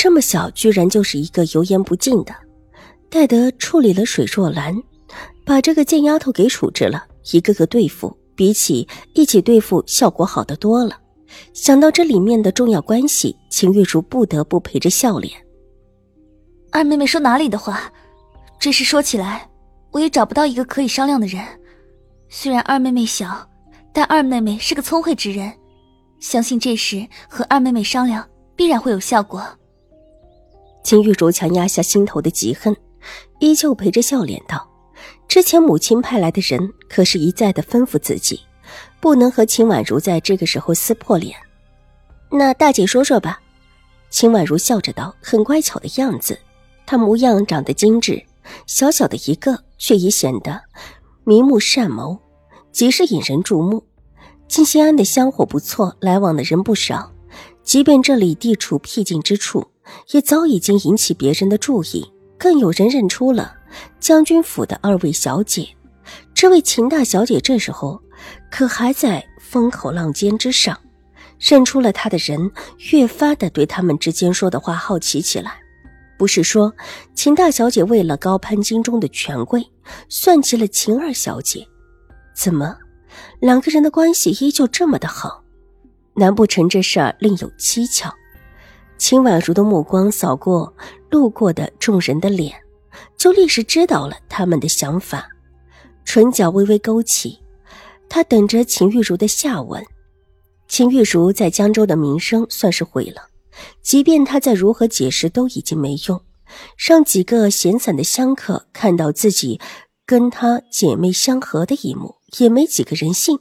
这么小，居然就是一个油盐不进的。戴德处理了水若兰，把这个贱丫头给处置了，一个个对付，比起一起对付效果好得多了。想到这里面的重要关系，秦玉茹不得不陪着笑脸。二妹妹说哪里的话？这事说起来，我也找不到一个可以商量的人。虽然二妹妹小，但二妹妹是个聪慧之人，相信这时和二妹妹商量，必然会有效果。秦玉茹强压下心头的嫉恨，依旧陪着笑脸道：“之前母亲派来的人可是一再的吩咐自己，不能和秦婉如在这个时候撕破脸。那大姐说说吧。”秦婉如笑着道：“很乖巧的样子，她模样长得精致，小小的一个，却已显得明目善谋，极是引人注目。金心安的香火不错，来往的人不少，即便这里地处僻静之处。”也早已经引起别人的注意，更有人认出了将军府的二位小姐。这位秦大小姐这时候可还在风口浪尖之上，认出了她的人越发的对他们之间说的话好奇起来。不是说秦大小姐为了高攀京中的权贵，算计了秦二小姐？怎么，两个人的关系依旧这么的好？难不成这事儿另有蹊跷？秦婉如的目光扫过路过的众人的脸，就立时知道了他们的想法，唇角微微勾起。他等着秦玉茹的下文。秦玉茹在江州的名声算是毁了，即便他再如何解释都已经没用，让几个闲散的香客看到自己跟他姐妹相合的一幕，也没几个人信。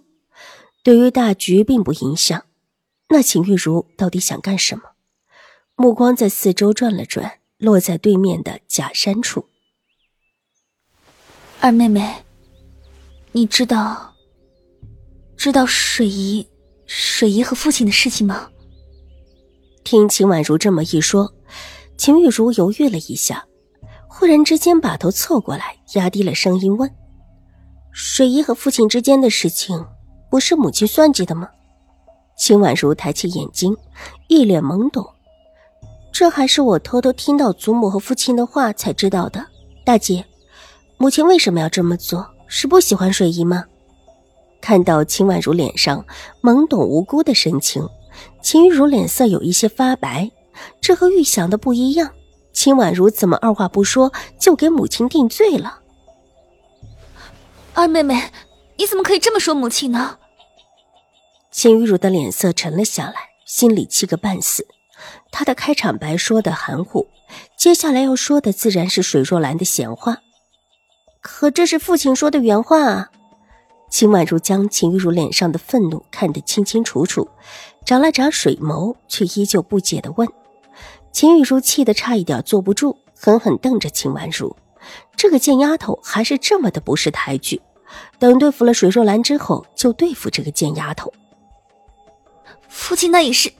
对于大局并不影响。那秦玉茹到底想干什么？目光在四周转了转，落在对面的假山处。二妹妹，你知道知道水姨、水姨和父亲的事情吗？听秦婉如这么一说，秦玉茹犹豫了一下，忽然之间把头凑过来，压低了声音问：“水姨和父亲之间的事情，不是母亲算计的吗？”秦婉如抬起眼睛，一脸懵懂。这还是我偷偷听到祖母和父亲的话才知道的。大姐，母亲为什么要这么做？是不喜欢水姨吗？看到秦婉如脸上懵懂无辜的神情，秦玉茹脸色有一些发白。这和预想的不一样。秦婉如怎么二话不说就给母亲定罪了？二妹妹，你怎么可以这么说母亲呢？秦玉茹的脸色沉了下来，心里气个半死。他的开场白说的含糊，接下来要说的自然是水若兰的闲话。可这是父亲说的原话啊！秦婉如将秦玉茹脸上的愤怒看得清清楚楚，眨了眨水眸，却依旧不解的问：“秦玉茹气得差一点坐不住，狠狠瞪着秦婉如。这个贱丫头还是这么的不识抬举。等对付了水若兰之后，就对付这个贱丫头。父亲那也是。”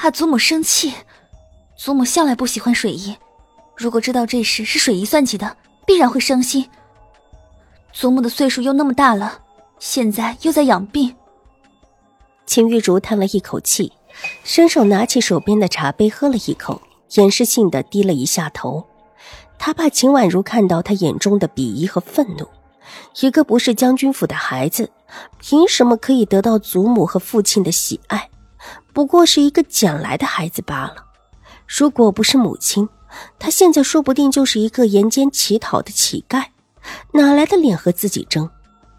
怕祖母生气，祖母向来不喜欢水姨。如果知道这事是水姨算计的，必然会伤心。祖母的岁数又那么大了，现在又在养病。秦玉茹叹了一口气，伸手拿起手边的茶杯喝了一口，掩饰性的低了一下头。他怕秦婉如看到他眼中的鄙夷和愤怒。一个不是将军府的孩子，凭什么可以得到祖母和父亲的喜爱？不过是一个捡来的孩子罢了。如果不是母亲，他现在说不定就是一个沿街乞讨的乞丐，哪来的脸和自己争？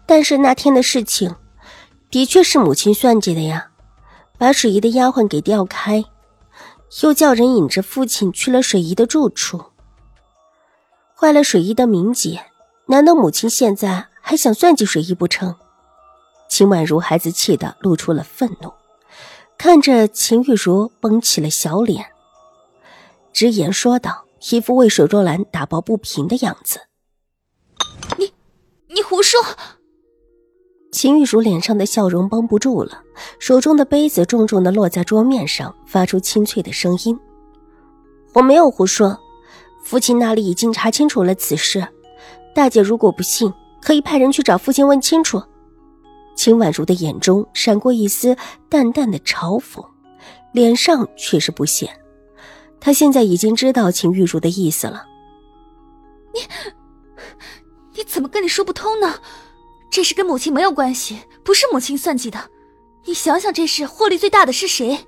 但是那天的事情，的确是母亲算计的呀，把水姨的丫鬟给调开，又叫人引着父亲去了水姨的住处，坏了水姨的名节。难道母亲现在还想算计水姨不成？秦婉如孩子气的露出了愤怒。看着秦玉茹绷起了小脸，直言说道，一副为水若兰打抱不平的样子。你，你胡说！秦玉茹脸上的笑容绷不住了，手中的杯子重重的落在桌面上，发出清脆的声音：“我没有胡说，父亲那里已经查清楚了此事。大姐如果不信，可以派人去找父亲问清楚。”秦婉如的眼中闪过一丝淡淡的嘲讽，脸上却是不屑。她现在已经知道秦玉茹的意思了。你，你怎么跟你说不通呢？这事跟母亲没有关系，不是母亲算计的。你想想，这事获利最大的是谁？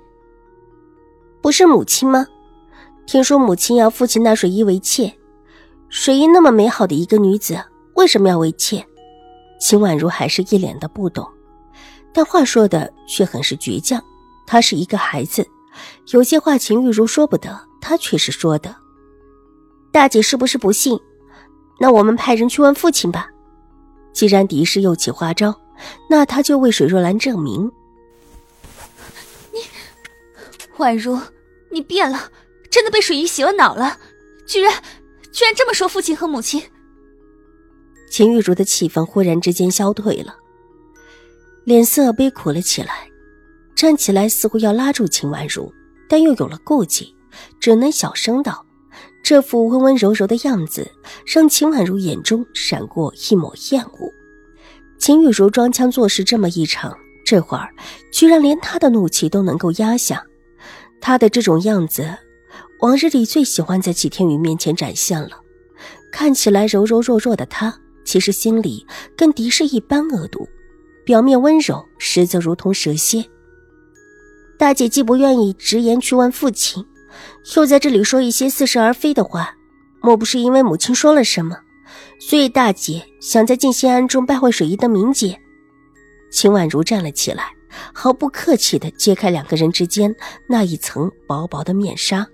不是母亲吗？听说母亲要父亲纳水衣为妾，水衣那么美好的一个女子，为什么要为妾？秦婉如还是一脸的不懂，但话说的却很是倔强。她是一个孩子，有些话秦玉茹说不得，她却是说的。大姐是不是不信？那我们派人去问父亲吧。既然狄氏又起花招，那他就为水若兰证明。你，婉如，你变了，真的被水姨洗了脑了，居然，居然这么说父亲和母亲。秦玉茹的气氛忽然之间消退了，脸色悲苦了起来，站起来似乎要拉住秦婉如，但又有了顾忌，只能小声道。这副温温柔柔的样子，让秦婉如眼中闪过一抹厌恶。秦玉茹装腔作势这么一场，这会儿居然连她的怒气都能够压下。她的这种样子，往日里最喜欢在齐天宇面前展现了。看起来柔柔弱弱的她，其实心里跟敌视一般恶毒，表面温柔，实则如同蛇蝎。大姐既不愿意直言去问父亲。又在这里说一些似是而非的话，莫不是因为母亲说了什么，所以大姐想在静心庵中败坏水姨的名节？秦婉如站了起来，毫不客气地揭开两个人之间那一层薄薄的面纱。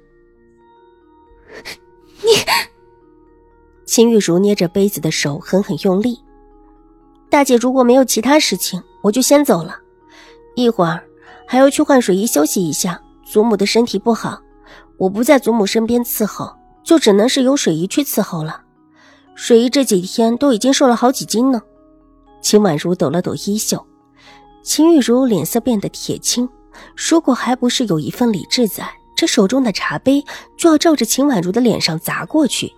你，秦玉茹捏着杯子的手狠狠用力。大姐如果没有其他事情，我就先走了，一会儿还要去换水衣休息一下，祖母的身体不好。我不在祖母身边伺候，就只能是由水姨去伺候了。水姨这几天都已经瘦了好几斤呢。秦婉如抖了抖衣袖，秦玉茹脸色变得铁青。如果还不是有一份理智在，这手中的茶杯就要照着秦婉如的脸上砸过去。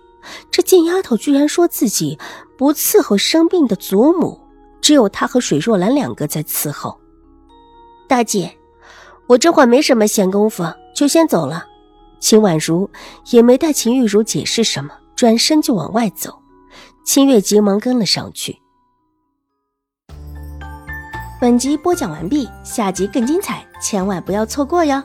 这贱丫头居然说自己不伺候生病的祖母，只有她和水若兰两个在伺候。大姐，我这会没什么闲工夫，就先走了。秦婉如也没带秦玉茹解释什么，转身就往外走。秦月急忙跟了上去。本集播讲完毕，下集更精彩，千万不要错过哟。